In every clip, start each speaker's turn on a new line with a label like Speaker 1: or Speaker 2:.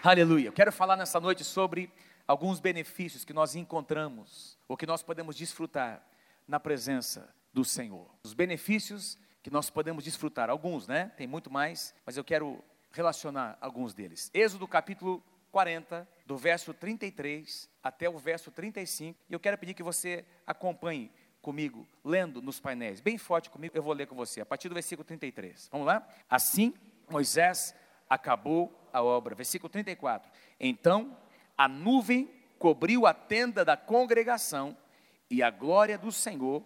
Speaker 1: Aleluia. Eu quero falar nessa noite sobre alguns benefícios que nós encontramos, ou que nós podemos desfrutar na presença do Senhor. Os benefícios que nós podemos desfrutar, alguns, né? Tem muito mais, mas eu quero relacionar alguns deles. Êxodo capítulo 40, do verso 33 até o verso 35, e eu quero pedir que você acompanhe comigo, lendo nos painéis, bem forte comigo, eu vou ler com você, a partir do versículo 33. Vamos lá? Assim, Moisés acabou a obra. Versículo 34. Então a nuvem cobriu a tenda da congregação e a glória do Senhor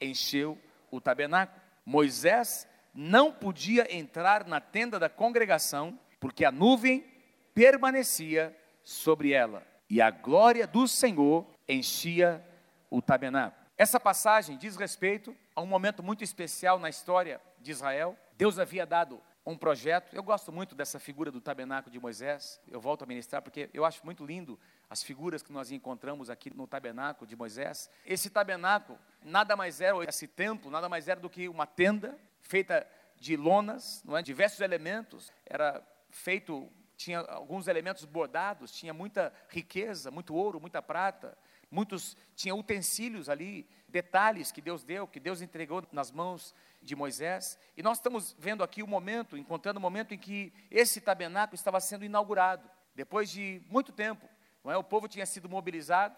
Speaker 1: encheu o tabernáculo. Moisés não podia entrar na tenda da congregação, porque a nuvem permanecia sobre ela e a glória do Senhor enchia o tabernáculo. Essa passagem diz respeito a um momento muito especial na história de Israel. Deus havia dado um projeto. Eu gosto muito dessa figura do tabernáculo de Moisés. Eu volto a ministrar porque eu acho muito lindo as figuras que nós encontramos aqui no tabernáculo de Moisés. Esse tabernáculo nada mais era, esse templo, nada mais era do que uma tenda feita de lonas, não é? diversos elementos. Era feito, tinha alguns elementos bordados, tinha muita riqueza, muito ouro, muita prata. Muitos tinham utensílios ali, detalhes que Deus deu, que Deus entregou nas mãos de Moisés. E nós estamos vendo aqui o momento, encontrando o momento em que esse tabernáculo estava sendo inaugurado. Depois de muito tempo, é? o povo tinha sido mobilizado.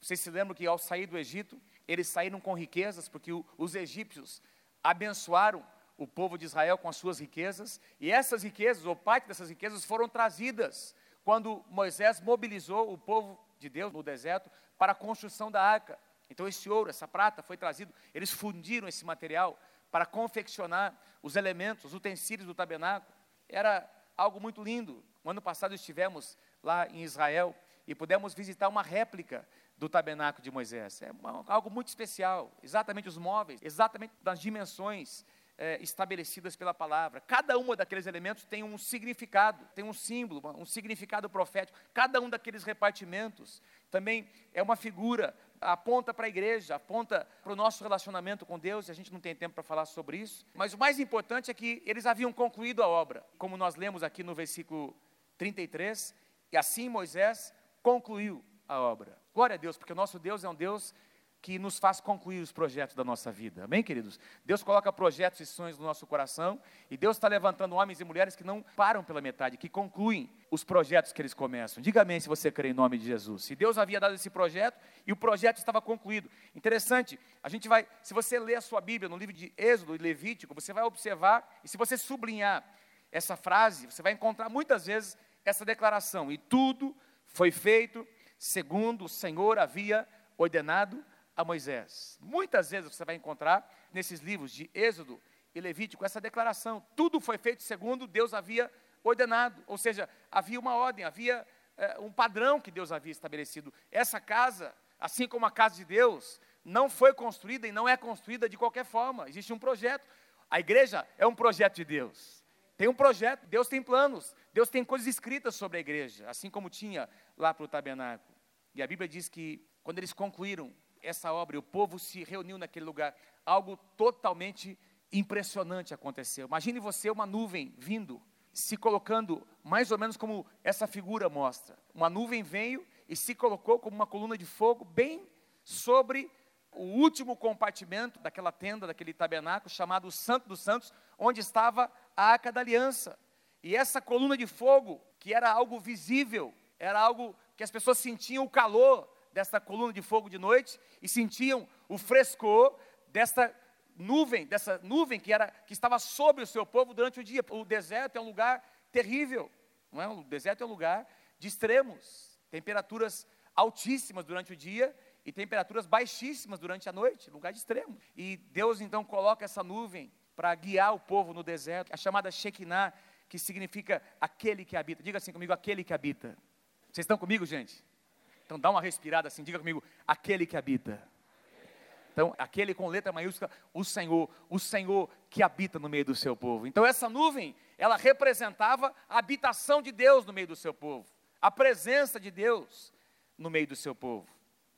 Speaker 1: Vocês se lembram que ao sair do Egito, eles saíram com riquezas, porque os egípcios abençoaram o povo de Israel com as suas riquezas, e essas riquezas, ou parte dessas riquezas, foram trazidas quando Moisés mobilizou o povo de Deus no deserto para a construção da arca. Então, esse ouro, essa prata foi trazido, eles fundiram esse material para confeccionar os elementos, os utensílios do tabernáculo. Era algo muito lindo. No ano passado estivemos lá em Israel e pudemos visitar uma réplica do tabernáculo de Moisés. É algo muito especial, exatamente os móveis, exatamente das dimensões é, estabelecidas pela palavra. Cada um daqueles elementos tem um significado, tem um símbolo, um significado profético. Cada um daqueles repartimentos também é uma figura, aponta para a igreja, aponta para o nosso relacionamento com Deus, e a gente não tem tempo para falar sobre isso. Mas o mais importante é que eles haviam concluído a obra, como nós lemos aqui no versículo 33, e assim Moisés concluiu a obra. Glória a Deus, porque o nosso Deus é um Deus que nos faz concluir os projetos da nossa vida. Amém, queridos? Deus coloca projetos e sonhos no nosso coração e Deus está levantando homens e mulheres que não param pela metade, que concluem os projetos que eles começam. Diga amém se você crê em nome de Jesus. Se Deus havia dado esse projeto e o projeto estava concluído. Interessante, a gente vai, se você ler a sua Bíblia no livro de Êxodo e Levítico, você vai observar e se você sublinhar essa frase, você vai encontrar muitas vezes essa declaração: e tudo foi feito segundo o Senhor havia ordenado a Moisés. Muitas vezes você vai encontrar nesses livros de Êxodo e Levítico essa declaração: tudo foi feito segundo Deus havia ordenado, ou seja, havia uma ordem, havia é, um padrão que Deus havia estabelecido. Essa casa, assim como a casa de Deus, não foi construída e não é construída de qualquer forma, existe um projeto. A igreja é um projeto de Deus. Tem um projeto, Deus tem planos, Deus tem coisas escritas sobre a igreja, assim como tinha lá para o tabernáculo. E a Bíblia diz que quando eles concluíram essa obra, o povo se reuniu naquele lugar. Algo totalmente impressionante aconteceu. Imagine você uma nuvem vindo, se colocando mais ou menos como essa figura mostra. Uma nuvem veio e se colocou como uma coluna de fogo bem sobre o último compartimento daquela tenda, daquele tabernáculo chamado Santo dos Santos, onde estava a Arca da Aliança. E essa coluna de fogo, que era algo visível, era algo que as pessoas sentiam o calor dessa coluna de fogo de noite e sentiam o frescor dessa nuvem, dessa nuvem que era que estava sobre o seu povo durante o dia. O deserto é um lugar terrível, não é? O deserto é um lugar de extremos, temperaturas altíssimas durante o dia e temperaturas baixíssimas durante a noite, lugar de extremo. E Deus então coloca essa nuvem para guiar o povo no deserto, a chamada Shekinah, que significa aquele que habita. Diga assim comigo, aquele que habita. Vocês estão comigo, gente? Então dá uma respirada assim, diga comigo, aquele que habita. Então, aquele com letra maiúscula, o Senhor, o Senhor que habita no meio do seu povo. Então, essa nuvem, ela representava a habitação de Deus no meio do seu povo, a presença de Deus no meio do seu povo.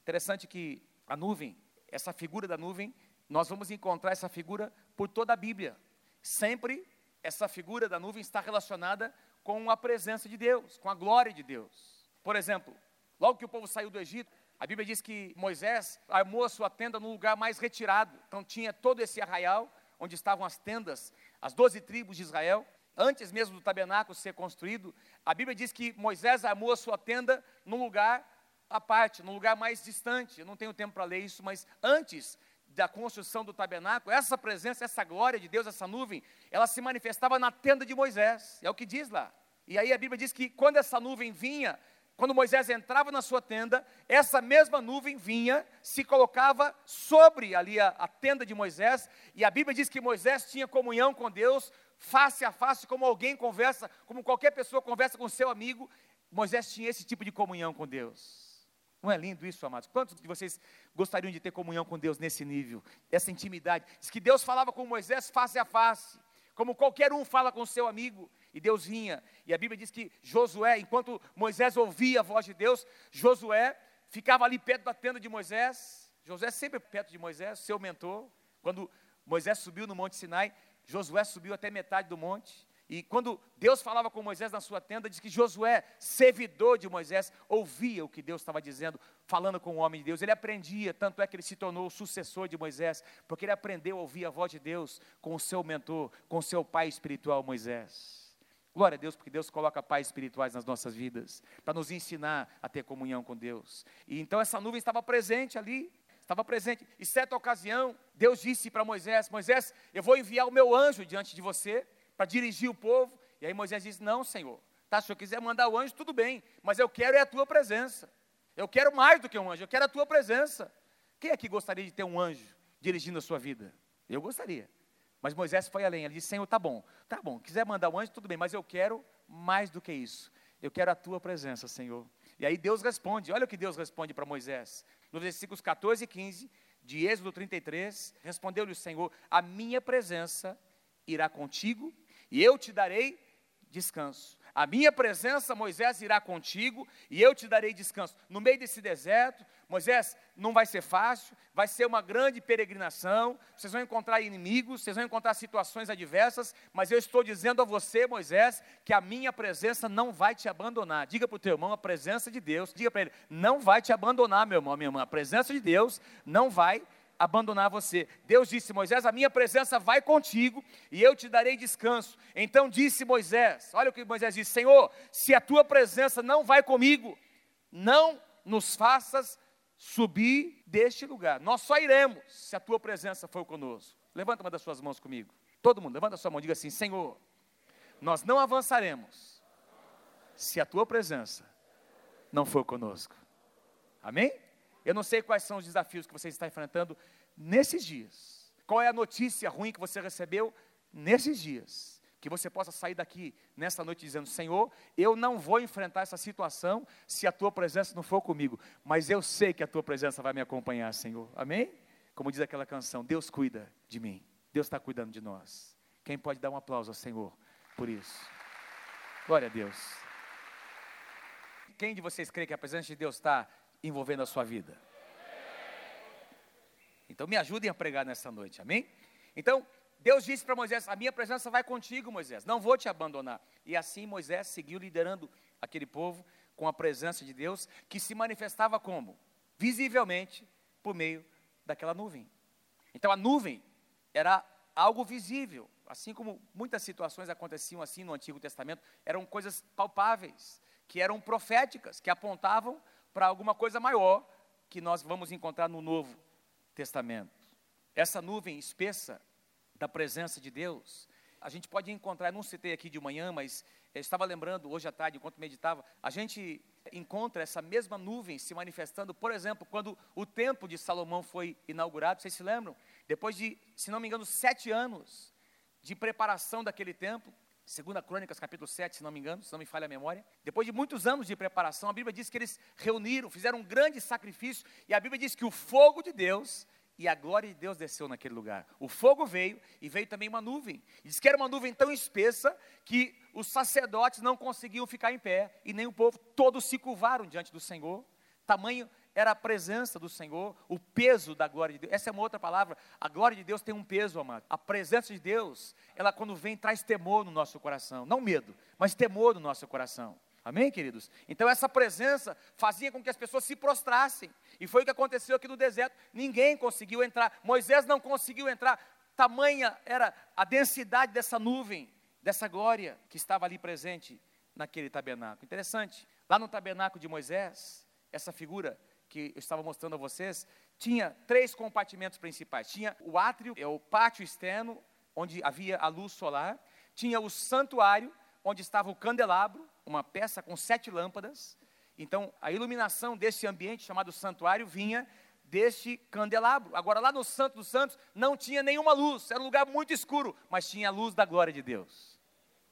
Speaker 1: Interessante que a nuvem, essa figura da nuvem, nós vamos encontrar essa figura por toda a Bíblia. Sempre essa figura da nuvem está relacionada com a presença de Deus, com a glória de Deus. Por exemplo, logo que o povo saiu do Egito, a Bíblia diz que Moisés armou a sua tenda num lugar mais retirado. Então tinha todo esse arraial onde estavam as tendas, as doze tribos de Israel. Antes mesmo do tabernáculo ser construído, a Bíblia diz que Moisés armou a sua tenda num lugar à parte, num lugar mais distante. Eu não tenho tempo para ler isso, mas antes da construção do tabernáculo, essa presença, essa glória de Deus, essa nuvem, ela se manifestava na tenda de Moisés. É o que diz lá. E aí a Bíblia diz que quando essa nuvem vinha, quando Moisés entrava na sua tenda, essa mesma nuvem vinha, se colocava sobre ali a, a, tenda de Moisés, e a Bíblia diz que Moisés tinha comunhão com Deus, face a face, como alguém conversa, como qualquer pessoa conversa com seu amigo, Moisés tinha esse tipo de comunhão com Deus. Não é lindo isso, amados? Quantos de vocês gostariam de ter comunhão com Deus nesse nível, essa intimidade? Diz que Deus falava com Moisés face a face, como qualquer um fala com seu amigo. E Deus vinha. E a Bíblia diz que Josué, enquanto Moisés ouvia a voz de Deus, Josué ficava ali perto da tenda de Moisés. Josué sempre perto de Moisés, seu mentor. Quando Moisés subiu no Monte Sinai, Josué subiu até metade do monte. E quando Deus falava com Moisés na sua tenda, diz que Josué, servidor de Moisés, ouvia o que Deus estava dizendo, falando com o homem de Deus. Ele aprendia, tanto é que ele se tornou o sucessor de Moisés, porque ele aprendeu a ouvir a voz de Deus com o seu mentor, com o seu pai espiritual Moisés. Glória a Deus, porque Deus coloca pais espirituais nas nossas vidas, para nos ensinar a ter comunhão com Deus. E então essa nuvem estava presente ali, estava presente. E certa ocasião, Deus disse para Moisés: Moisés, eu vou enviar o meu anjo diante de você para dirigir o povo. E aí Moisés disse: Não, Senhor, tá, se eu quiser mandar o anjo, tudo bem, mas eu quero é a tua presença. Eu quero mais do que um anjo, eu quero a tua presença. Quem aqui gostaria de ter um anjo dirigindo a sua vida? Eu gostaria. Mas Moisés foi além, ele disse: Senhor, tá bom, tá bom, quiser mandar um anjo, tudo bem, mas eu quero mais do que isso. Eu quero a tua presença, Senhor. E aí Deus responde, olha o que Deus responde para Moisés. Nos versículos 14 e 15 de Êxodo 33, respondeu-lhe o Senhor: A minha presença irá contigo e eu te darei descanso. A minha presença, Moisés, irá contigo e eu te darei descanso. No meio desse deserto, Moisés, não vai ser fácil, vai ser uma grande peregrinação, vocês vão encontrar inimigos, vocês vão encontrar situações adversas, mas eu estou dizendo a você, Moisés, que a minha presença não vai te abandonar. Diga para o teu irmão a presença de Deus, diga para ele, não vai te abandonar, meu irmão, minha irmã, a presença de Deus não vai abandonar você. Deus disse: Moisés, a minha presença vai contigo e eu te darei descanso. Então disse Moisés: Olha o que Moisés disse: Senhor, se a tua presença não vai comigo, não nos faças subir deste lugar. Nós só iremos se a tua presença for conosco. Levanta uma das suas mãos comigo. Todo mundo, levanta a sua mão, diga assim: Senhor, nós não avançaremos se a tua presença não for conosco. Amém? Eu não sei quais são os desafios que você está enfrentando nesses dias. Qual é a notícia ruim que você recebeu nesses dias? Que você possa sair daqui nessa noite dizendo: Senhor, eu não vou enfrentar essa situação se a tua presença não for comigo, mas eu sei que a tua presença vai me acompanhar, Senhor. Amém? Como diz aquela canção: Deus cuida de mim, Deus está cuidando de nós. Quem pode dar um aplauso ao Senhor por isso? Glória a Deus. Quem de vocês crê que a presença de Deus está envolvendo a sua vida? Então me ajudem a pregar nessa noite, amém? Então, Deus disse para Moisés: A minha presença vai contigo, Moisés, não vou te abandonar. E assim Moisés seguiu liderando aquele povo com a presença de Deus, que se manifestava como? Visivelmente por meio daquela nuvem. Então a nuvem era algo visível, assim como muitas situações aconteciam assim no Antigo Testamento, eram coisas palpáveis, que eram proféticas, que apontavam para alguma coisa maior que nós vamos encontrar no Novo Testamento. Essa nuvem espessa da presença de Deus, a gente pode encontrar, não citei aqui de manhã, mas estava lembrando hoje à tarde, enquanto meditava, a gente encontra essa mesma nuvem se manifestando, por exemplo, quando o templo de Salomão foi inaugurado, vocês se lembram? Depois de, se não me engano, sete anos de preparação daquele templo, Segunda Crônicas, capítulo 7, se não me engano, se não me falha a memória. Depois de muitos anos de preparação, a Bíblia diz que eles reuniram, fizeram um grande sacrifício, e a Bíblia diz que o fogo de Deus e a glória de Deus desceu naquele lugar. O fogo veio e veio também uma nuvem. Diz que era uma nuvem tão espessa que os sacerdotes não conseguiam ficar em pé e nem o povo, todos se curvaram diante do Senhor. Tamanho era a presença do Senhor, o peso da glória de Deus. Essa é uma outra palavra. A glória de Deus tem um peso, amado. A presença de Deus, ela quando vem, traz temor no nosso coração. Não medo, mas temor no nosso coração. Amém, queridos? Então, essa presença fazia com que as pessoas se prostrassem. E foi o que aconteceu aqui no deserto. Ninguém conseguiu entrar. Moisés não conseguiu entrar. Tamanha era a densidade dessa nuvem, dessa glória que estava ali presente naquele tabernáculo. Interessante. Lá no tabernáculo de Moisés, essa figura que eu estava mostrando a vocês, tinha três compartimentos principais. Tinha o átrio, é o pátio externo, onde havia a luz solar. Tinha o santuário, onde estava o candelabro, uma peça com sete lâmpadas. Então, a iluminação desse ambiente chamado santuário vinha deste candelabro. Agora, lá no Santo dos Santos, não tinha nenhuma luz, era um lugar muito escuro, mas tinha a luz da glória de Deus.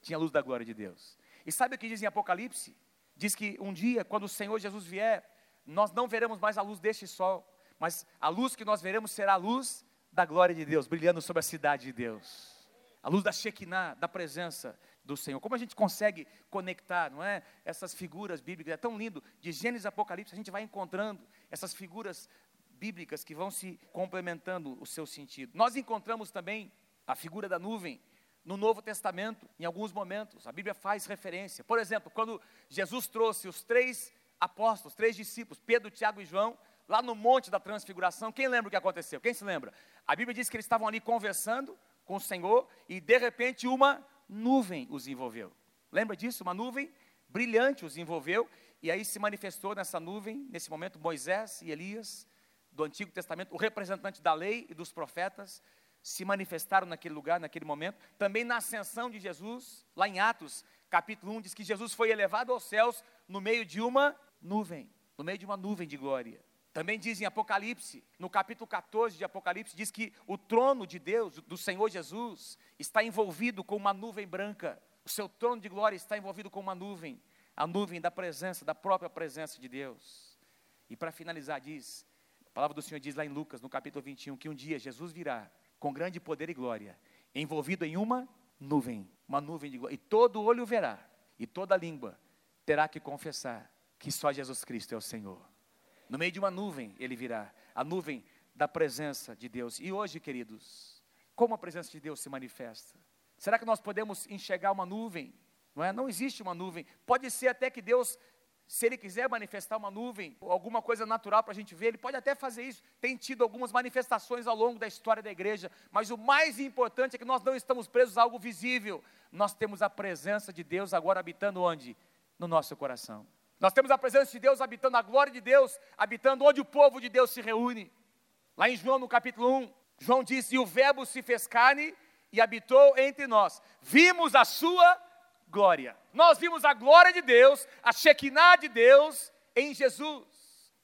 Speaker 1: Tinha a luz da glória de Deus. E sabe o que diz em Apocalipse? Diz que um dia, quando o Senhor Jesus vier, nós não veremos mais a luz deste sol, mas a luz que nós veremos será a luz da glória de Deus, brilhando sobre a cidade de Deus. A luz da Shekinah, da presença do Senhor. Como a gente consegue conectar, não é? Essas figuras bíblicas, é tão lindo. De Gênesis e Apocalipse, a gente vai encontrando essas figuras bíblicas que vão se complementando o seu sentido. Nós encontramos também a figura da nuvem no Novo Testamento, em alguns momentos. A Bíblia faz referência. Por exemplo, quando Jesus trouxe os três apóstolos, três discípulos, Pedro, Tiago e João, lá no Monte da Transfiguração, quem lembra o que aconteceu? Quem se lembra? A Bíblia diz que eles estavam ali conversando com o Senhor e de repente uma nuvem os envolveu. Lembra disso? Uma nuvem brilhante os envolveu e aí se manifestou nessa nuvem, nesse momento, Moisés e Elias, do Antigo Testamento, o representante da lei e dos profetas, se manifestaram naquele lugar, naquele momento. Também na ascensão de Jesus, lá em Atos, capítulo 1, diz que Jesus foi elevado aos céus no meio de uma nuvem, no meio de uma nuvem de glória. Também diz em Apocalipse, no capítulo 14 de Apocalipse, diz que o trono de Deus, do Senhor Jesus, está envolvido com uma nuvem branca. O seu trono de glória está envolvido com uma nuvem, a nuvem da presença, da própria presença de Deus. E para finalizar, diz, a palavra do Senhor diz lá em Lucas, no capítulo 21, que um dia Jesus virá com grande poder e glória, envolvido em uma nuvem, uma nuvem de glória, e todo olho verá, e toda língua terá que confessar que só Jesus Cristo é o Senhor. No meio de uma nuvem ele virá, a nuvem da presença de Deus. E hoje, queridos, como a presença de Deus se manifesta? Será que nós podemos enxergar uma nuvem? Não é? Não existe uma nuvem. Pode ser até que Deus se ele quiser manifestar uma nuvem, alguma coisa natural para a gente ver, ele pode até fazer isso. Tem tido algumas manifestações ao longo da história da igreja, mas o mais importante é que nós não estamos presos a algo visível. Nós temos a presença de Deus agora habitando onde? No nosso coração. Nós temos a presença de Deus habitando a glória de Deus, habitando onde o povo de Deus se reúne. Lá em João, no capítulo 1, João disse: E o Verbo se fez carne e habitou entre nós. Vimos a sua glória. Nós vimos a glória de Deus, a Shekinah de Deus em Jesus,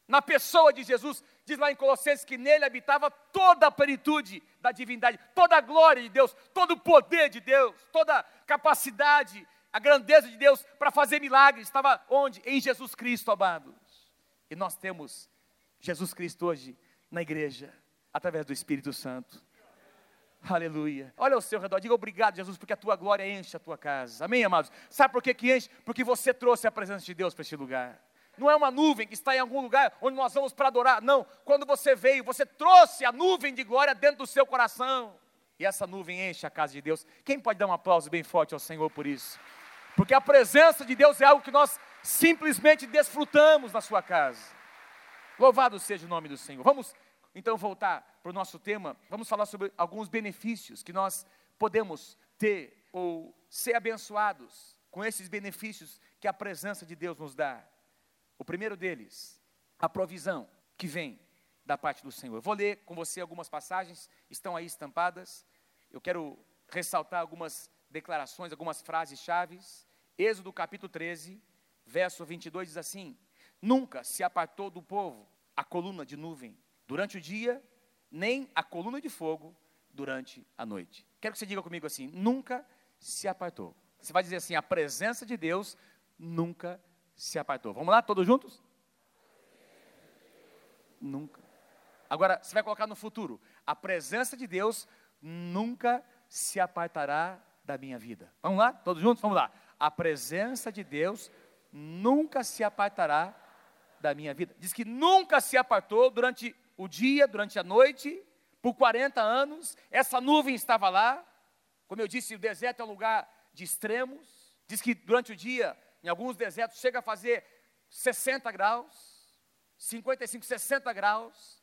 Speaker 1: na pessoa de Jesus. Diz lá em Colossenses que nele habitava toda a plenitude da divindade, toda a glória de Deus, todo o poder de Deus, toda a capacidade, a grandeza de Deus para fazer milagres. Estava onde? Em Jesus Cristo, amados. E nós temos Jesus Cristo hoje na igreja, através do Espírito Santo. Aleluia. Olha ao seu redor, diga obrigado, Jesus, porque a tua glória enche a tua casa. Amém, amados? Sabe por que, que enche? Porque você trouxe a presença de Deus para este lugar. Não é uma nuvem que está em algum lugar onde nós vamos para adorar. Não. Quando você veio, você trouxe a nuvem de glória dentro do seu coração. E essa nuvem enche a casa de Deus. Quem pode dar um aplauso bem forte ao Senhor por isso? Porque a presença de Deus é algo que nós simplesmente desfrutamos na sua casa. Louvado seja o nome do Senhor. Vamos então voltar para o nosso tema, vamos falar sobre alguns benefícios que nós podemos ter ou ser abençoados com esses benefícios que a presença de Deus nos dá. O primeiro deles, a provisão que vem da parte do Senhor. Eu vou ler com você algumas passagens, estão aí estampadas. Eu quero ressaltar algumas declarações, algumas frases chaves. Êxodo capítulo 13, verso 22 diz assim: Nunca se apartou do povo a coluna de nuvem durante o dia, nem a coluna de fogo durante a noite. Quero que você diga comigo assim: nunca se apartou. Você vai dizer assim: a presença de Deus nunca se apartou. Vamos lá, todos juntos? Nunca. Agora, você vai colocar no futuro: a presença de Deus nunca se apartará da minha vida. Vamos lá, todos juntos? Vamos lá. A presença de Deus nunca se apartará da minha vida. Diz que nunca se apartou durante o dia, durante a noite, por 40 anos. Essa nuvem estava lá. Como eu disse, o deserto é um lugar de extremos. Diz que durante o dia, em alguns desertos, chega a fazer 60 graus, 55, 60 graus.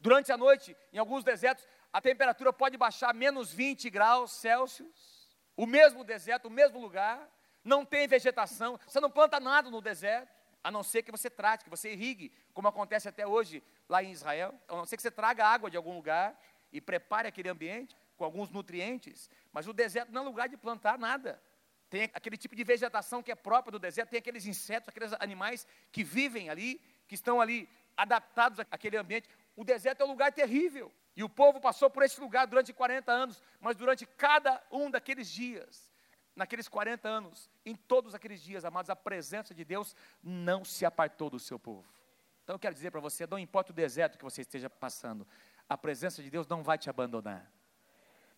Speaker 1: Durante a noite, em alguns desertos, a temperatura pode baixar menos 20 graus Celsius. O mesmo deserto, o mesmo lugar, não tem vegetação, você não planta nada no deserto, a não ser que você trate, que você irrigue, como acontece até hoje lá em Israel, a não ser que você traga água de algum lugar e prepare aquele ambiente com alguns nutrientes, mas o deserto não é lugar de plantar nada. Tem aquele tipo de vegetação que é própria do deserto, tem aqueles insetos, aqueles animais que vivem ali, que estão ali adaptados àquele ambiente. O deserto é um lugar terrível. E o povo passou por esse lugar durante 40 anos, mas durante cada um daqueles dias, naqueles 40 anos, em todos aqueles dias, amados, a presença de Deus não se apartou do seu povo. Então eu quero dizer para você, não importa o deserto que você esteja passando, a presença de Deus não vai te abandonar.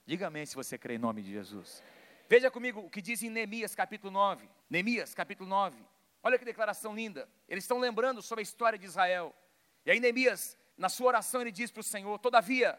Speaker 1: Diga amém se você crê em nome de Jesus. Veja comigo o que diz em Neemias capítulo 9. Neemias capítulo 9. Olha que declaração linda. Eles estão lembrando sobre a história de Israel. E aí Neemias na sua oração ele diz para o Senhor: Todavia,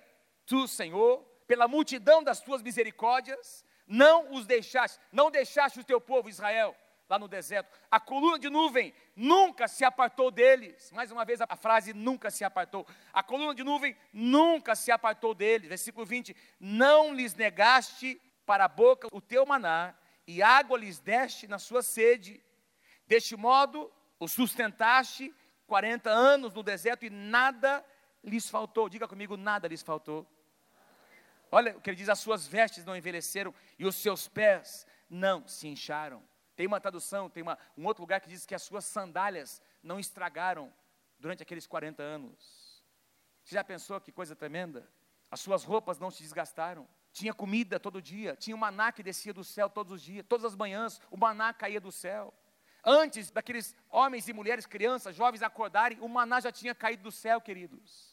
Speaker 1: tu, Senhor, pela multidão das tuas misericórdias, não os deixaste, não deixaste o teu povo Israel lá no deserto. A coluna de nuvem nunca se apartou deles. Mais uma vez a frase nunca se apartou. A coluna de nuvem nunca se apartou deles. Versículo 20: Não lhes negaste para a boca o teu maná, e água lhes deste na sua sede. Deste modo, o sustentaste 40 anos no deserto e nada lhes faltou. Diga comigo, nada lhes faltou. Olha o que ele diz: as suas vestes não envelheceram e os seus pés não se incharam. Tem uma tradução, tem uma, um outro lugar que diz que as suas sandálias não estragaram durante aqueles 40 anos. Você já pensou que coisa tremenda? As suas roupas não se desgastaram. Tinha comida todo dia, tinha um maná que descia do céu todos os dias, todas as manhãs, o maná caía do céu. Antes daqueles homens e mulheres, crianças, jovens acordarem, o maná já tinha caído do céu, queridos.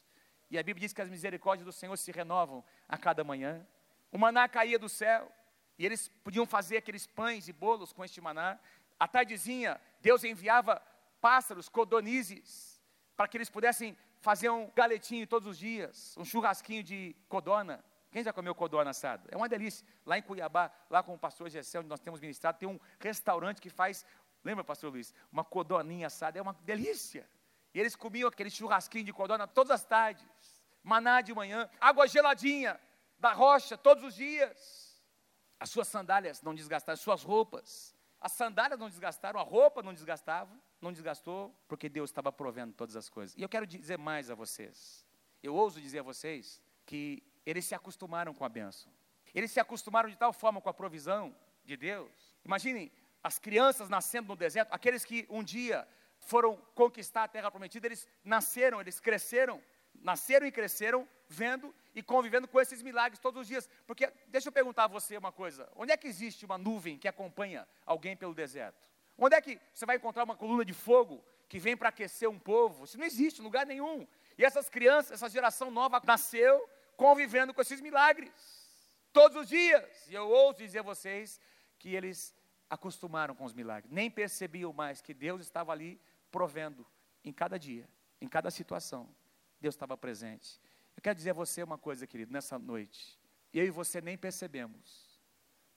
Speaker 1: E a Bíblia diz que as misericórdias do Senhor se renovam a cada manhã. O maná caía do céu, e eles podiam fazer aqueles pães e bolos com este maná. À tardezinha, Deus enviava pássaros, codonizes, para que eles pudessem fazer um galetinho todos os dias, um churrasquinho de codona. Quem já comeu codona assada? É uma delícia. Lá em Cuiabá, lá com o pastor Gessé, onde nós temos ministrado, tem um restaurante que faz Lembra, pastor Luiz? Uma codoninha assada é uma delícia. E eles comiam aquele churrasquinho de codona todas as tardes. Maná de manhã, água geladinha da rocha todos os dias. As suas sandálias não desgastaram, as suas roupas. As sandálias não desgastaram, a roupa não desgastava, não desgastou, porque Deus estava provendo todas as coisas. E eu quero dizer mais a vocês. Eu ouso dizer a vocês que eles se acostumaram com a bênção. Eles se acostumaram de tal forma com a provisão de Deus. Imaginem, as crianças nascendo no deserto, aqueles que um dia foram conquistar a terra prometida, eles nasceram, eles cresceram, nasceram e cresceram vendo e convivendo com esses milagres todos os dias. Porque, deixa eu perguntar a você uma coisa: onde é que existe uma nuvem que acompanha alguém pelo deserto? Onde é que você vai encontrar uma coluna de fogo que vem para aquecer um povo? Isso não existe em lugar nenhum. E essas crianças, essa geração nova nasceu convivendo com esses milagres todos os dias. E eu ouso dizer a vocês que eles acostumaram com os milagres, nem percebiam mais que Deus estava ali provendo em cada dia, em cada situação. Deus estava presente. Eu quero dizer a você uma coisa, querido, nessa noite. Eu e você nem percebemos,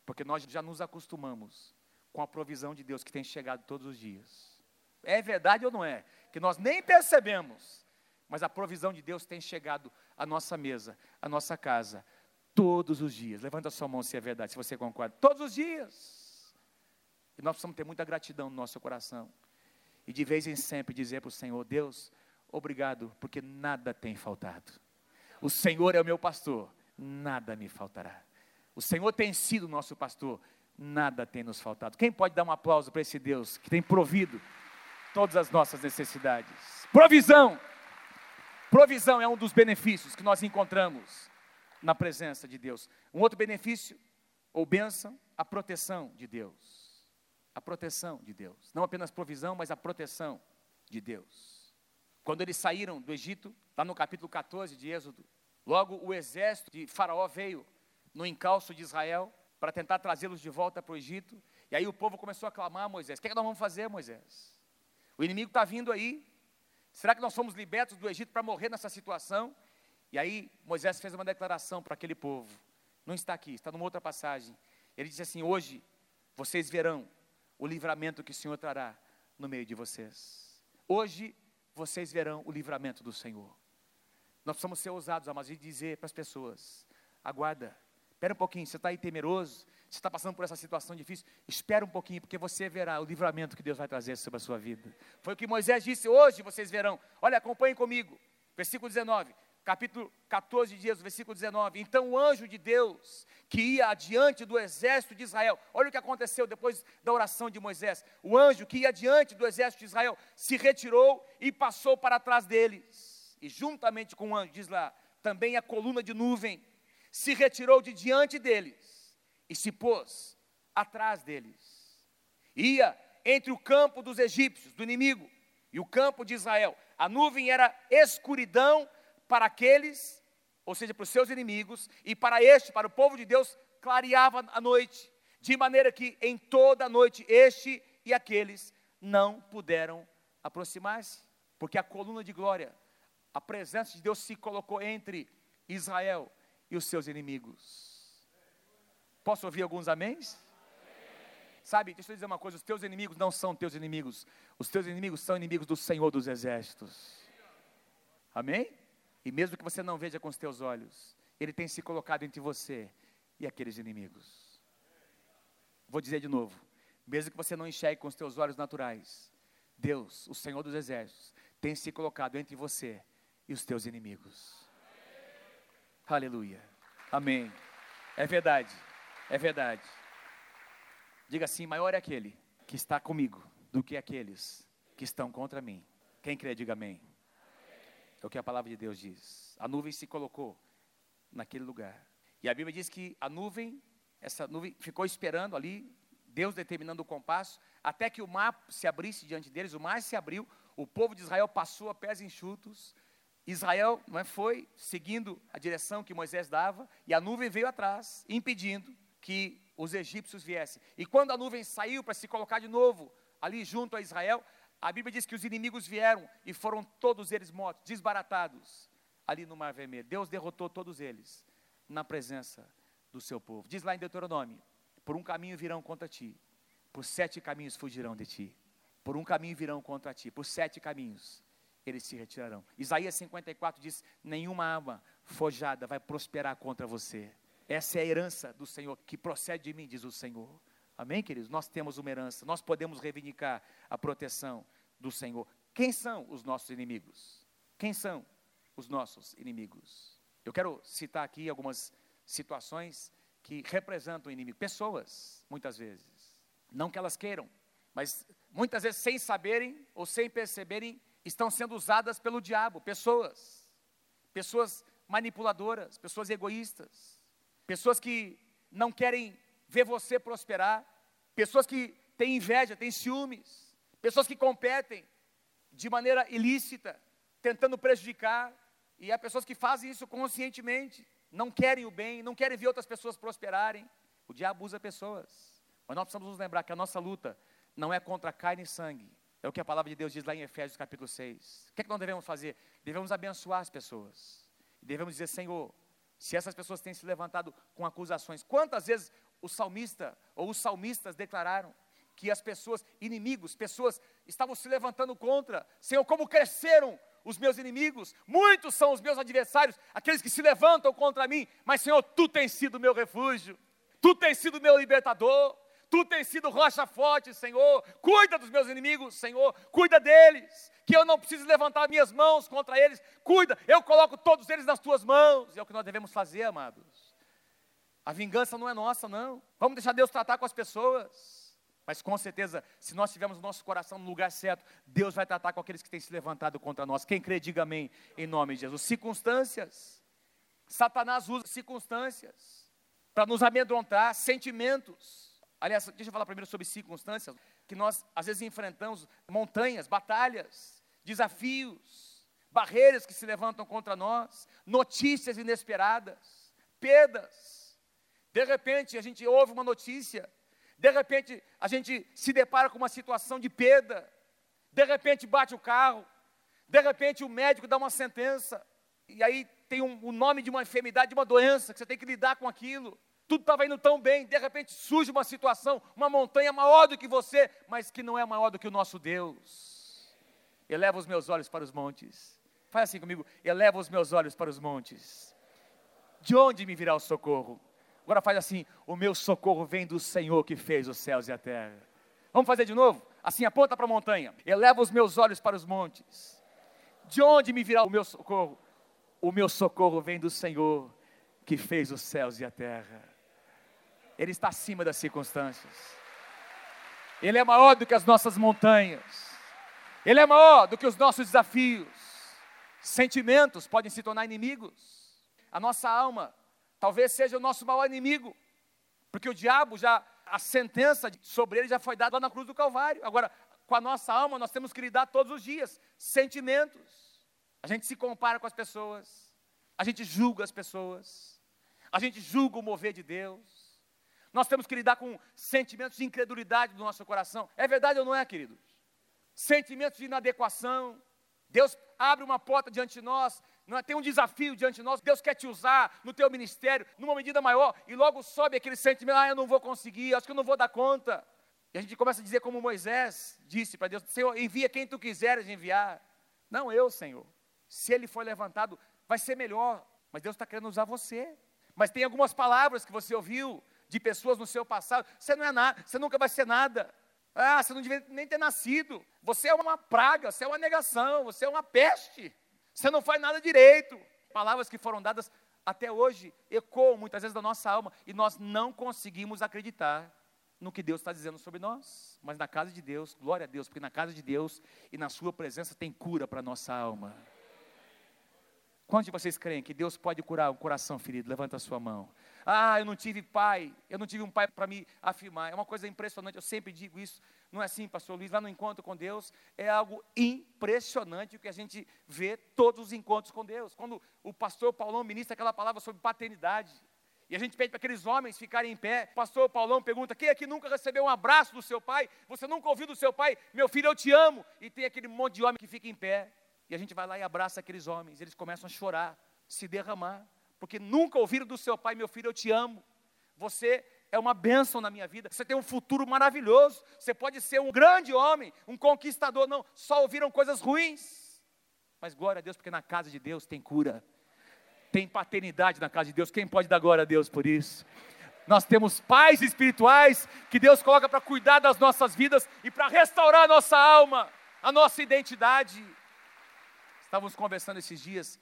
Speaker 1: porque nós já nos acostumamos com a provisão de Deus que tem chegado todos os dias. É verdade ou não é? Que nós nem percebemos, mas a provisão de Deus tem chegado à nossa mesa, à nossa casa, todos os dias. Levanta a sua mão se é verdade, se você concorda. Todos os dias. E nós precisamos ter muita gratidão no nosso coração. E de vez em sempre dizer para o Senhor: Deus, obrigado, porque nada tem faltado. O Senhor é o meu pastor, nada me faltará. O Senhor tem sido nosso pastor, nada tem nos faltado. Quem pode dar um aplauso para esse Deus que tem provido todas as nossas necessidades? Provisão! Provisão é um dos benefícios que nós encontramos na presença de Deus. Um outro benefício, ou bênção, a proteção de Deus a proteção de Deus. Não apenas provisão, mas a proteção de Deus. Quando eles saíram do Egito, lá no capítulo 14 de Êxodo, logo o exército de Faraó veio no encalço de Israel para tentar trazê-los de volta para o Egito. E aí o povo começou a clamar a Moisés: O que, é que nós vamos fazer, Moisés? O inimigo está vindo aí. Será que nós fomos libertos do Egito para morrer nessa situação? E aí Moisés fez uma declaração para aquele povo. Não está aqui, está numa outra passagem. Ele disse assim: Hoje vocês verão o livramento que o Senhor trará no meio de vocês. Hoje vocês verão o livramento do Senhor. Nós precisamos ser ousados, amados, e dizer para as pessoas: aguarda, espera um pouquinho, você está aí temeroso, você está passando por essa situação difícil, espera um pouquinho, porque você verá o livramento que Deus vai trazer sobre a sua vida. Foi o que Moisés disse, hoje vocês verão. Olha, acompanhem comigo, versículo 19 capítulo 14 dias, versículo 19. Então o anjo de Deus, que ia adiante do exército de Israel, olha o que aconteceu depois da oração de Moisés. O anjo que ia adiante do exército de Israel se retirou e passou para trás deles. E juntamente com o anjo, diz lá, também a coluna de nuvem se retirou de diante deles e se pôs atrás deles. Ia entre o campo dos egípcios, do inimigo, e o campo de Israel. A nuvem era escuridão para aqueles, ou seja, para os seus inimigos, e para este, para o povo de Deus, clareava a noite, de maneira que em toda a noite este e aqueles não puderam aproximar-se, porque a coluna de glória, a presença de Deus se colocou entre Israel e os seus inimigos. Posso ouvir alguns améns? Sabe, deixa eu dizer uma coisa: os teus inimigos não são teus inimigos, os teus inimigos são inimigos do Senhor dos Exércitos. Amém? E mesmo que você não veja com os teus olhos, Ele tem se colocado entre você e aqueles inimigos. Vou dizer de novo: mesmo que você não enxergue com os teus olhos naturais, Deus, o Senhor dos Exércitos, tem se colocado entre você e os teus inimigos. Aleluia. Amém. É verdade. É verdade. Diga assim: maior é aquele que está comigo do que aqueles que estão contra mim. Quem crê, diga amém. É o que a palavra de Deus diz. A nuvem se colocou naquele lugar. E a Bíblia diz que a nuvem, essa nuvem ficou esperando ali, Deus determinando o compasso, até que o mar se abrisse diante deles, o mar se abriu, o povo de Israel passou a pés enxutos, Israel não é, foi seguindo a direção que Moisés dava, e a nuvem veio atrás, impedindo que os egípcios viessem. E quando a nuvem saiu para se colocar de novo ali junto a Israel, a Bíblia diz que os inimigos vieram e foram todos eles mortos, desbaratados, ali no Mar Vermelho. Deus derrotou todos eles na presença do seu povo. Diz lá em Deuteronômio: Por um caminho virão contra ti, por sete caminhos fugirão de ti. Por um caminho virão contra ti, por sete caminhos eles se retirarão. Isaías 54 diz: Nenhuma arma forjada vai prosperar contra você. Essa é a herança do Senhor que procede de mim, diz o Senhor. Amém, queridos? Nós temos uma herança, nós podemos reivindicar a proteção do Senhor. Quem são os nossos inimigos? Quem são os nossos inimigos? Eu quero citar aqui algumas situações que representam o inimigo. Pessoas, muitas vezes. Não que elas queiram, mas muitas vezes sem saberem ou sem perceberem, estão sendo usadas pelo diabo. Pessoas. Pessoas manipuladoras, pessoas egoístas, pessoas que não querem ver você prosperar, pessoas que têm inveja, têm ciúmes, pessoas que competem de maneira ilícita, tentando prejudicar, e há pessoas que fazem isso conscientemente, não querem o bem, não querem ver outras pessoas prosperarem. O diabo usa pessoas, mas nós precisamos nos lembrar que a nossa luta não é contra carne e sangue, é o que a palavra de Deus diz lá em Efésios capítulo 6. O que é que nós devemos fazer? Devemos abençoar as pessoas. Devemos dizer, Senhor, se essas pessoas têm se levantado com acusações, quantas vezes o salmista ou os salmistas declararam que as pessoas, inimigos, pessoas estavam se levantando contra. Senhor, como cresceram os meus inimigos, muitos são os meus adversários, aqueles que se levantam contra mim, mas Senhor, tu tens sido meu refúgio, tu tens sido meu libertador, tu tens sido rocha forte, Senhor. Cuida dos meus inimigos, Senhor, cuida deles, que eu não preciso levantar minhas mãos contra eles. Cuida, eu coloco todos eles nas tuas mãos. É o que nós devemos fazer, amados. A vingança não é nossa, não. Vamos deixar Deus tratar com as pessoas. Mas com certeza, se nós tivermos o nosso coração no lugar certo, Deus vai tratar com aqueles que têm se levantado contra nós. Quem crê, diga amém, em nome de Jesus. Circunstâncias. Satanás usa circunstâncias para nos amedrontar, sentimentos. Aliás, deixa eu falar primeiro sobre circunstâncias, que nós às vezes enfrentamos montanhas, batalhas, desafios, barreiras que se levantam contra nós, notícias inesperadas, perdas de repente a gente ouve uma notícia, de repente a gente se depara com uma situação de perda, de repente bate o carro, De repente o médico dá uma sentença, e aí tem um, o nome de uma enfermidade, de uma doença, que você tem que lidar com aquilo. Tudo estava indo tão bem, de repente surge uma situação, uma montanha maior do que você, mas que não é maior do que o nosso Deus. Eleva os meus olhos para os montes. Faz assim comigo, eleva os meus olhos para os montes. De onde me virá o socorro? Agora faz assim: o meu socorro vem do Senhor que fez os céus e a terra. Vamos fazer de novo? Assim, aponta para a montanha. Eleva os meus olhos para os montes. De onde me virá o meu socorro? O meu socorro vem do Senhor que fez os céus e a terra. Ele está acima das circunstâncias. Ele é maior do que as nossas montanhas. Ele é maior do que os nossos desafios. Sentimentos podem se tornar inimigos. A nossa alma talvez seja o nosso maior inimigo, porque o diabo já, a sentença sobre ele já foi dada lá na cruz do Calvário. Agora, com a nossa alma, nós temos que lidar todos os dias. Sentimentos. A gente se compara com as pessoas, a gente julga as pessoas, a gente julga o mover de Deus. Nós temos que lidar com sentimentos de incredulidade do nosso coração. É verdade ou não é, queridos? Sentimentos de inadequação. Deus abre uma porta diante de nós? Tem um desafio diante de nós, Deus quer te usar no teu ministério, numa medida maior, e logo sobe aquele sentimento, ah, eu não vou conseguir, acho que eu não vou dar conta. E a gente começa a dizer como Moisés disse para Deus, Senhor, envia quem tu quiseres enviar. Não eu, Senhor. Se ele for levantado, vai ser melhor, mas Deus está querendo usar você. Mas tem algumas palavras que você ouviu de pessoas no seu passado, você não é nada, você nunca vai ser nada. Ah, você não devia nem ter nascido. Você é uma praga, você é uma negação, você é uma peste. Você não faz nada direito. Palavras que foram dadas até hoje ecoam muitas vezes da nossa alma e nós não conseguimos acreditar no que Deus está dizendo sobre nós. Mas na casa de Deus, glória a Deus, porque na casa de Deus e na Sua presença tem cura para a nossa alma. Quantos de vocês creem que Deus pode curar um coração ferido? Levanta a sua mão. Ah, eu não tive pai, eu não tive um pai para me afirmar. É uma coisa impressionante, eu sempre digo isso. Não é assim, pastor Luiz, lá no encontro com Deus, é algo impressionante o que a gente vê todos os encontros com Deus. Quando o pastor Paulão ministra aquela palavra sobre paternidade, e a gente pede para aqueles homens ficarem em pé. Pastor Paulão pergunta: quem aqui nunca recebeu um abraço do seu pai? Você nunca ouviu do seu pai? Meu filho, eu te amo. E tem aquele monte de homem que fica em pé. E a gente vai lá e abraça aqueles homens. Eles começam a chorar, se derramar, porque nunca ouviram do seu pai, meu filho, eu te amo. Você é uma bênção na minha vida. Você tem um futuro maravilhoso. Você pode ser um grande homem, um conquistador. Não, só ouviram coisas ruins. Mas glória a Deus, porque na casa de Deus tem cura. Tem paternidade na casa de Deus. Quem pode dar glória a Deus por isso? Nós temos pais espirituais que Deus coloca para cuidar das nossas vidas e para restaurar a nossa alma, a nossa identidade. Estávamos conversando esses dias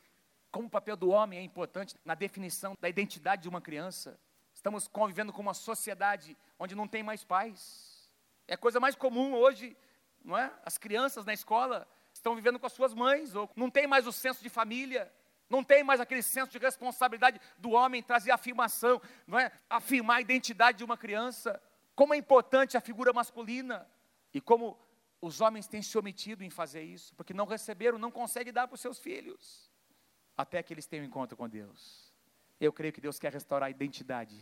Speaker 1: como o papel do homem é importante na definição da identidade de uma criança. Estamos convivendo com uma sociedade onde não tem mais pais. É a coisa mais comum hoje, não é? As crianças na escola estão vivendo com as suas mães, ou não tem mais o senso de família, não tem mais aquele senso de responsabilidade do homem trazer afirmação, não é? Afirmar a identidade de uma criança. Como é importante a figura masculina e como os homens têm se omitido em fazer isso, porque não receberam, não conseguem dar para os seus filhos, até que eles tenham um encontro com Deus. Eu creio que Deus quer restaurar a identidade,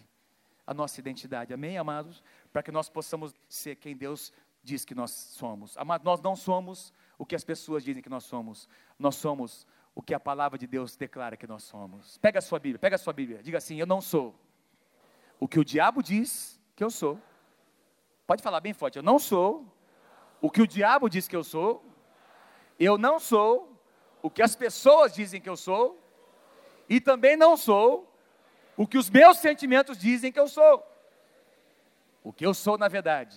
Speaker 1: a nossa identidade, amém, amados? Para que nós possamos ser quem Deus diz que nós somos. Amados, nós não somos o que as pessoas dizem que nós somos, nós somos o que a palavra de Deus declara que nós somos. Pega a sua Bíblia, pega a sua Bíblia, diga assim: Eu não sou o que o diabo diz que eu sou. Pode falar bem forte: Eu não sou o que o diabo diz que eu sou, eu não sou o que as pessoas dizem que eu sou, e também não sou o que os meus sentimentos dizem que eu sou. O que eu sou, na verdade,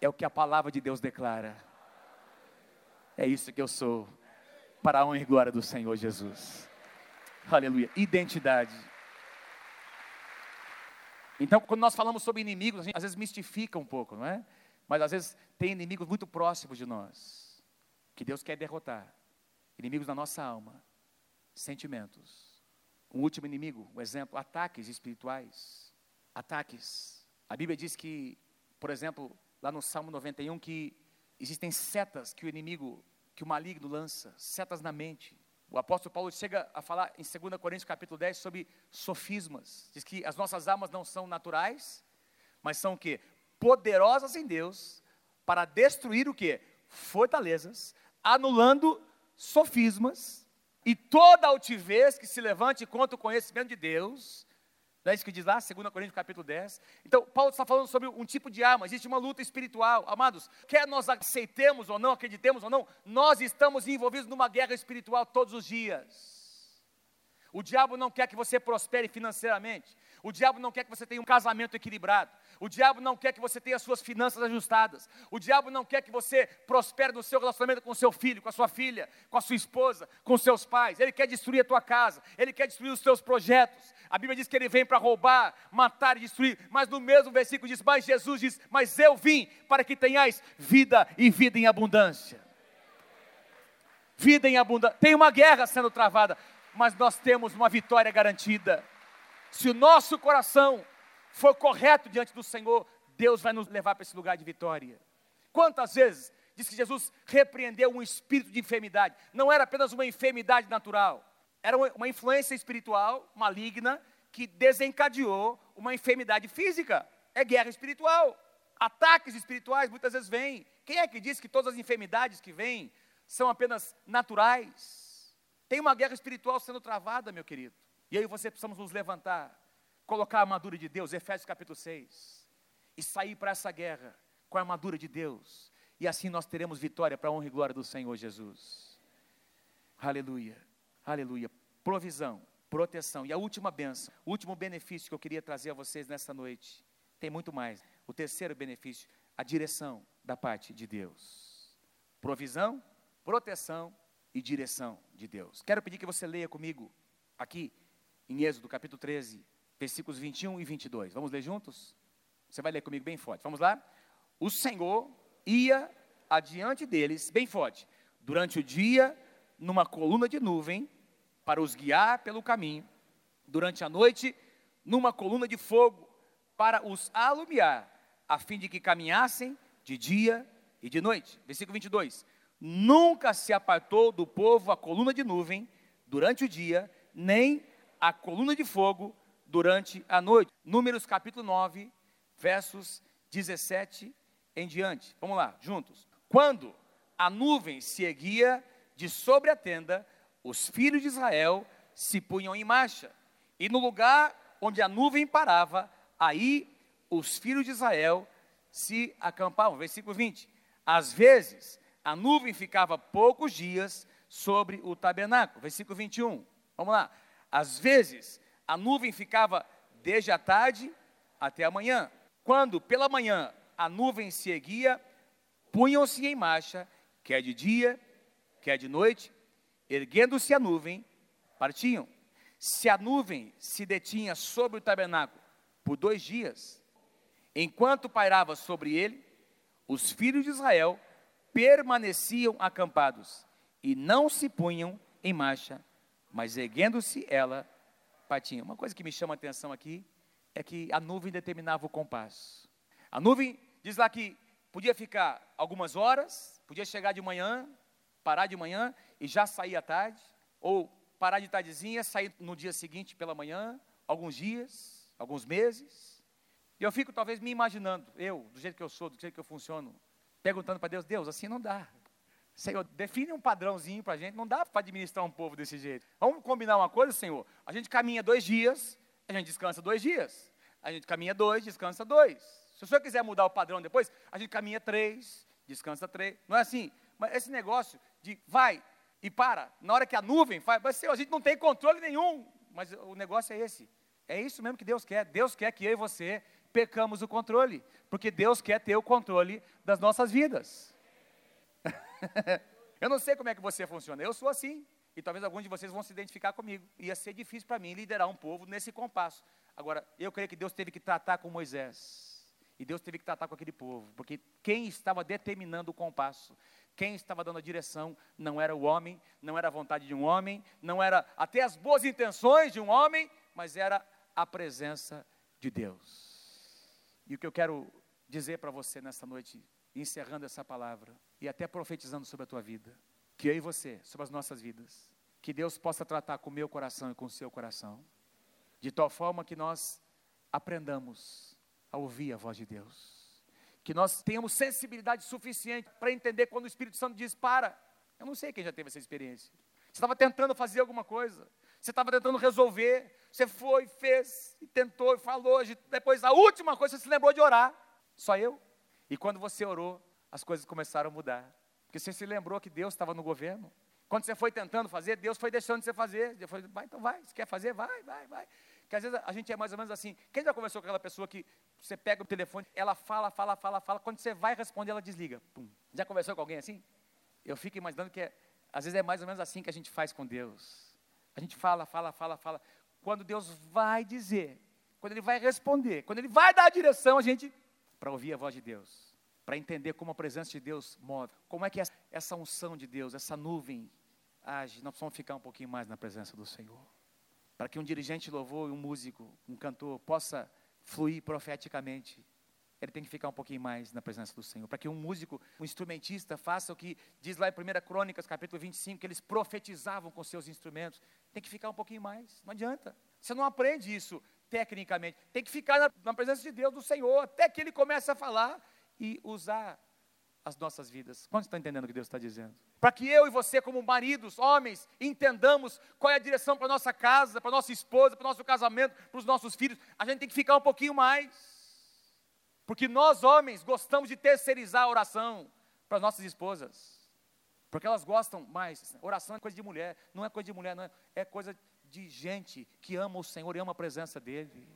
Speaker 1: é o que a palavra de Deus declara. É isso que eu sou, para a honra e glória do Senhor Jesus. Aleluia. Identidade. Então, quando nós falamos sobre inimigos, a gente às vezes mistifica um pouco, não é? Mas às vezes tem inimigos muito próximos de nós, que Deus quer derrotar. Inimigos da nossa alma, sentimentos. Um último inimigo, um exemplo, ataques espirituais. Ataques. A Bíblia diz que, por exemplo, lá no Salmo 91, que existem setas que o inimigo, que o maligno lança, setas na mente. O apóstolo Paulo chega a falar em 2 Coríntios capítulo 10 sobre sofismas. Diz que as nossas almas não são naturais, mas são o quê? poderosas em Deus para destruir o que? Fortalezas, anulando sofismas e toda altivez que se levante contra o conhecimento de Deus. Não é isso que diz lá, 2 Coríntios capítulo 10. Então, Paulo está falando sobre um tipo de arma, existe uma luta espiritual. Amados, quer nós aceitemos ou não, acreditemos ou não, nós estamos envolvidos numa guerra espiritual todos os dias. O diabo não quer que você prospere financeiramente. O diabo não quer que você tenha um casamento equilibrado. O diabo não quer que você tenha suas finanças ajustadas. O diabo não quer que você prospere no seu relacionamento com o seu filho, com a sua filha, com a sua esposa, com seus pais. Ele quer destruir a tua casa. Ele quer destruir os seus projetos. A Bíblia diz que ele vem para roubar, matar e destruir. Mas no mesmo versículo diz: Mas Jesus diz: Mas eu vim para que tenhais vida e vida em abundância. Vida em abundância. Tem uma guerra sendo travada mas nós temos uma vitória garantida. Se o nosso coração for correto diante do Senhor, Deus vai nos levar para esse lugar de vitória. Quantas vezes diz que Jesus repreendeu um espírito de enfermidade? Não era apenas uma enfermidade natural, era uma influência espiritual maligna que desencadeou uma enfermidade física. É guerra espiritual. Ataques espirituais muitas vezes vêm. Quem é que diz que todas as enfermidades que vêm são apenas naturais? Tem uma guerra espiritual sendo travada, meu querido. E aí você precisamos nos levantar, colocar a armadura de Deus, Efésios capítulo 6, e sair para essa guerra com a armadura de Deus. E assim nós teremos vitória para a honra e glória do Senhor Jesus. Aleluia, aleluia. Provisão, proteção. E a última benção, o último benefício que eu queria trazer a vocês nessa noite. Tem muito mais. O terceiro benefício, a direção da parte de Deus. Provisão, proteção e direção de Deus. Quero pedir que você leia comigo aqui em Êxodo capítulo 13, versículos 21 e 22. Vamos ler juntos? Você vai ler comigo bem forte. Vamos lá? O Senhor ia adiante deles, bem forte, durante o dia, numa coluna de nuvem, para os guiar pelo caminho, durante a noite, numa coluna de fogo, para os alumiar, a fim de que caminhassem de dia e de noite. Versículo 22 nunca se apartou do povo a coluna de nuvem durante o dia, nem a coluna de fogo durante a noite. Números capítulo 9, versos 17 em diante. Vamos lá, juntos. Quando a nuvem se erguia de sobre a tenda, os filhos de Israel se punham em marcha. E no lugar onde a nuvem parava, aí os filhos de Israel se acampavam. Versículo 20. Às vezes, a nuvem ficava poucos dias sobre o tabernáculo. Versículo 21. Vamos lá. Às vezes, a nuvem ficava desde a tarde até a manhã. Quando pela manhã a nuvem se erguia, punham-se em marcha, quer de dia, quer de noite, erguendo-se a nuvem, partiam. Se a nuvem se detinha sobre o tabernáculo por dois dias, enquanto pairava sobre ele, os filhos de Israel permaneciam acampados e não se punham em marcha, mas erguendo-se ela, partiam. Uma coisa que me chama a atenção aqui é que a nuvem determinava o compasso. A nuvem diz lá que podia ficar algumas horas, podia chegar de manhã, parar de manhã e já sair à tarde, ou parar de tardezinha, sair no dia seguinte pela manhã, alguns dias, alguns meses. E eu fico talvez me imaginando, eu, do jeito que eu sou, do jeito que eu funciono, perguntando para Deus: Deus, assim não dá. Senhor, define um padrãozinho para a gente. Não dá para administrar um povo desse jeito. Vamos combinar uma coisa, Senhor? A gente caminha dois dias, a gente descansa dois dias. A gente caminha dois, descansa dois. Se o Senhor quiser mudar o padrão depois, a gente caminha três, descansa três. Não é assim? Mas esse negócio de vai e para, na hora que a nuvem faz, mas Senhor, a gente não tem controle nenhum. Mas o negócio é esse. É isso mesmo que Deus quer. Deus quer que eu e você pecamos o controle, porque Deus quer ter o controle das nossas vidas. eu não sei como é que você funciona, eu sou assim, e talvez alguns de vocês vão se identificar comigo. Ia ser difícil para mim liderar um povo nesse compasso. Agora, eu creio que Deus teve que tratar com Moisés, e Deus teve que tratar com aquele povo, porque quem estava determinando o compasso, quem estava dando a direção, não era o homem, não era a vontade de um homem, não era até as boas intenções de um homem, mas era a presença de Deus. E o que eu quero dizer para você nessa noite, encerrando essa palavra e até profetizando sobre a tua vida, que eu e você, sobre as nossas vidas, que Deus possa tratar com o meu coração e com o seu coração, de tal forma que nós aprendamos a ouvir a voz de Deus, que nós tenhamos sensibilidade suficiente para entender quando o Espírito Santo diz para, Eu não sei quem já teve essa experiência. Você estava tentando fazer alguma coisa, você estava tentando resolver, você foi, fez, e tentou, e falou, depois a última coisa você se lembrou de orar. Só eu. E quando você orou, as coisas começaram a mudar. Porque você se lembrou que Deus estava no governo. Quando você foi tentando fazer, Deus foi deixando de você fazer. Deus foi, vai, então vai, se quer fazer, vai, vai, vai. Porque às vezes a gente é mais ou menos assim. Quem já conversou com aquela pessoa que você pega o telefone, ela fala, fala, fala, fala, quando você vai responder, ela desliga. Pum. Já conversou com alguém assim? Eu fico imaginando que é, às vezes é mais ou menos assim que a gente faz com Deus. A gente fala, fala, fala, fala. Quando Deus vai dizer, quando Ele vai responder, quando Ele vai dar a direção, a gente, para ouvir a voz de Deus, para entender como a presença de Deus move, como é que essa unção de Deus, essa nuvem age, nós precisamos ficar um pouquinho mais na presença do Senhor. Para que um dirigente louvor, um músico, um cantor possa fluir profeticamente, ele tem que ficar um pouquinho mais na presença do Senhor. Para que um músico, um instrumentista, faça o que diz lá em 1 Crônicas, capítulo 25, que eles profetizavam com seus instrumentos. Tem que ficar um pouquinho mais, não adianta. Você não aprende isso tecnicamente. Tem que ficar na, na presença de Deus, do Senhor, até que Ele comece a falar e usar as nossas vidas. Quantos estão entendendo o que Deus está dizendo? Para que eu e você, como maridos, homens, entendamos qual é a direção para a nossa casa, para a nossa esposa, para o nosso casamento, para os nossos filhos, a gente tem que ficar um pouquinho mais. Porque nós, homens, gostamos de terceirizar a oração para as nossas esposas. Porque elas gostam mais. Oração é coisa de mulher. Não é coisa de mulher, não é, é coisa de gente que ama o Senhor e ama a presença dEle.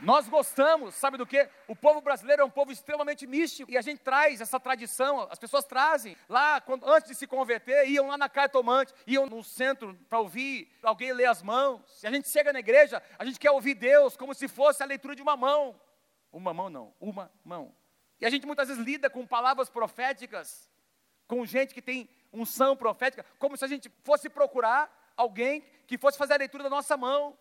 Speaker 1: Nós gostamos, sabe do que? O povo brasileiro é um povo extremamente místico e a gente traz essa tradição, as pessoas trazem. Lá, quando, antes de se converter, iam lá na cartomante, iam no centro para ouvir alguém ler as mãos. E a gente chega na igreja, a gente quer ouvir Deus como se fosse a leitura de uma mão. Uma mão não, uma mão. E a gente muitas vezes lida com palavras proféticas, com gente que tem unção profética, como se a gente fosse procurar alguém que fosse fazer a leitura da nossa mão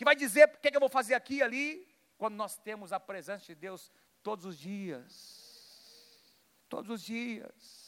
Speaker 1: que vai dizer o que, é que eu vou fazer aqui e ali, quando nós temos a presença de Deus todos os dias. Todos os dias.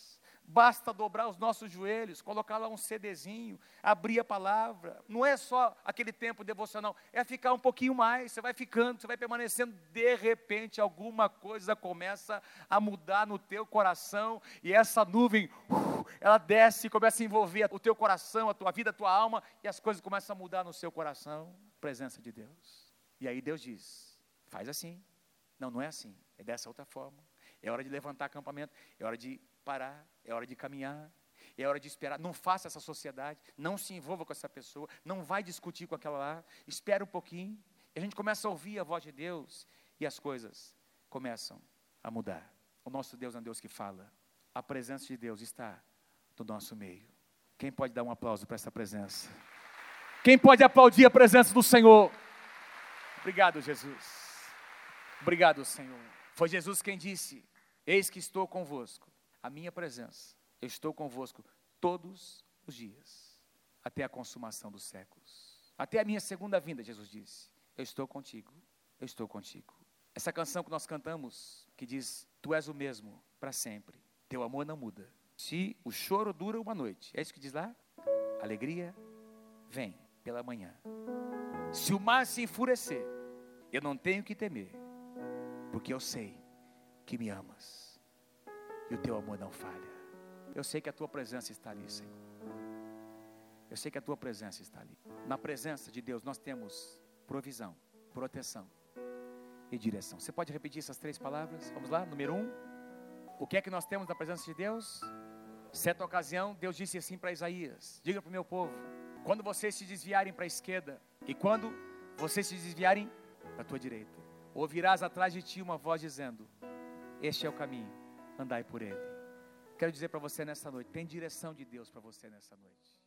Speaker 1: Basta dobrar os nossos joelhos, colocar lá um CDzinho, abrir a palavra. Não é só aquele tempo devocional, é ficar um pouquinho mais. Você vai ficando, você vai permanecendo. De repente, alguma coisa começa a mudar no teu coração e essa nuvem, uh, ela desce e começa a envolver o teu coração, a tua vida, a tua alma e as coisas começam a mudar no seu coração presença de Deus. E aí Deus diz: faz assim. Não, não é assim. É dessa outra forma. É hora de levantar acampamento. É hora de parar. É hora de caminhar. É hora de esperar. Não faça essa sociedade. Não se envolva com essa pessoa. Não vai discutir com aquela lá. Espera um pouquinho. E a gente começa a ouvir a voz de Deus. E as coisas começam a mudar. O nosso Deus é um Deus que fala. A presença de Deus está no nosso meio. Quem pode dar um aplauso para essa presença? Quem pode aplaudir a presença do Senhor? Obrigado, Jesus. Obrigado, Senhor. Foi Jesus quem disse: Eis que estou convosco, a minha presença. Eu estou convosco todos os dias, até a consumação dos séculos. Até a minha segunda vinda, Jesus disse: Eu estou contigo, eu estou contigo. Essa canção que nós cantamos, que diz: Tu és o mesmo para sempre, teu amor não muda. Se o choro dura uma noite, é isso que diz lá? Alegria vem pela manhã. Se o mar se enfurecer, eu não tenho que temer, porque eu sei que me amas e o teu amor não falha. Eu sei que a tua presença está ali, Senhor. Eu sei que a tua presença está ali. Na presença de Deus nós temos provisão, proteção e direção. Você pode repetir essas três palavras? Vamos lá, número um. O que é que nós temos na presença de Deus? Certa ocasião, Deus disse assim para Isaías: Diga para o meu povo, quando vocês se desviarem para a esquerda e quando vocês se desviarem para a tua direita, ouvirás atrás de ti uma voz dizendo: Este é o caminho, andai por ele. Quero dizer para você nessa noite: tem direção de Deus para você nessa noite.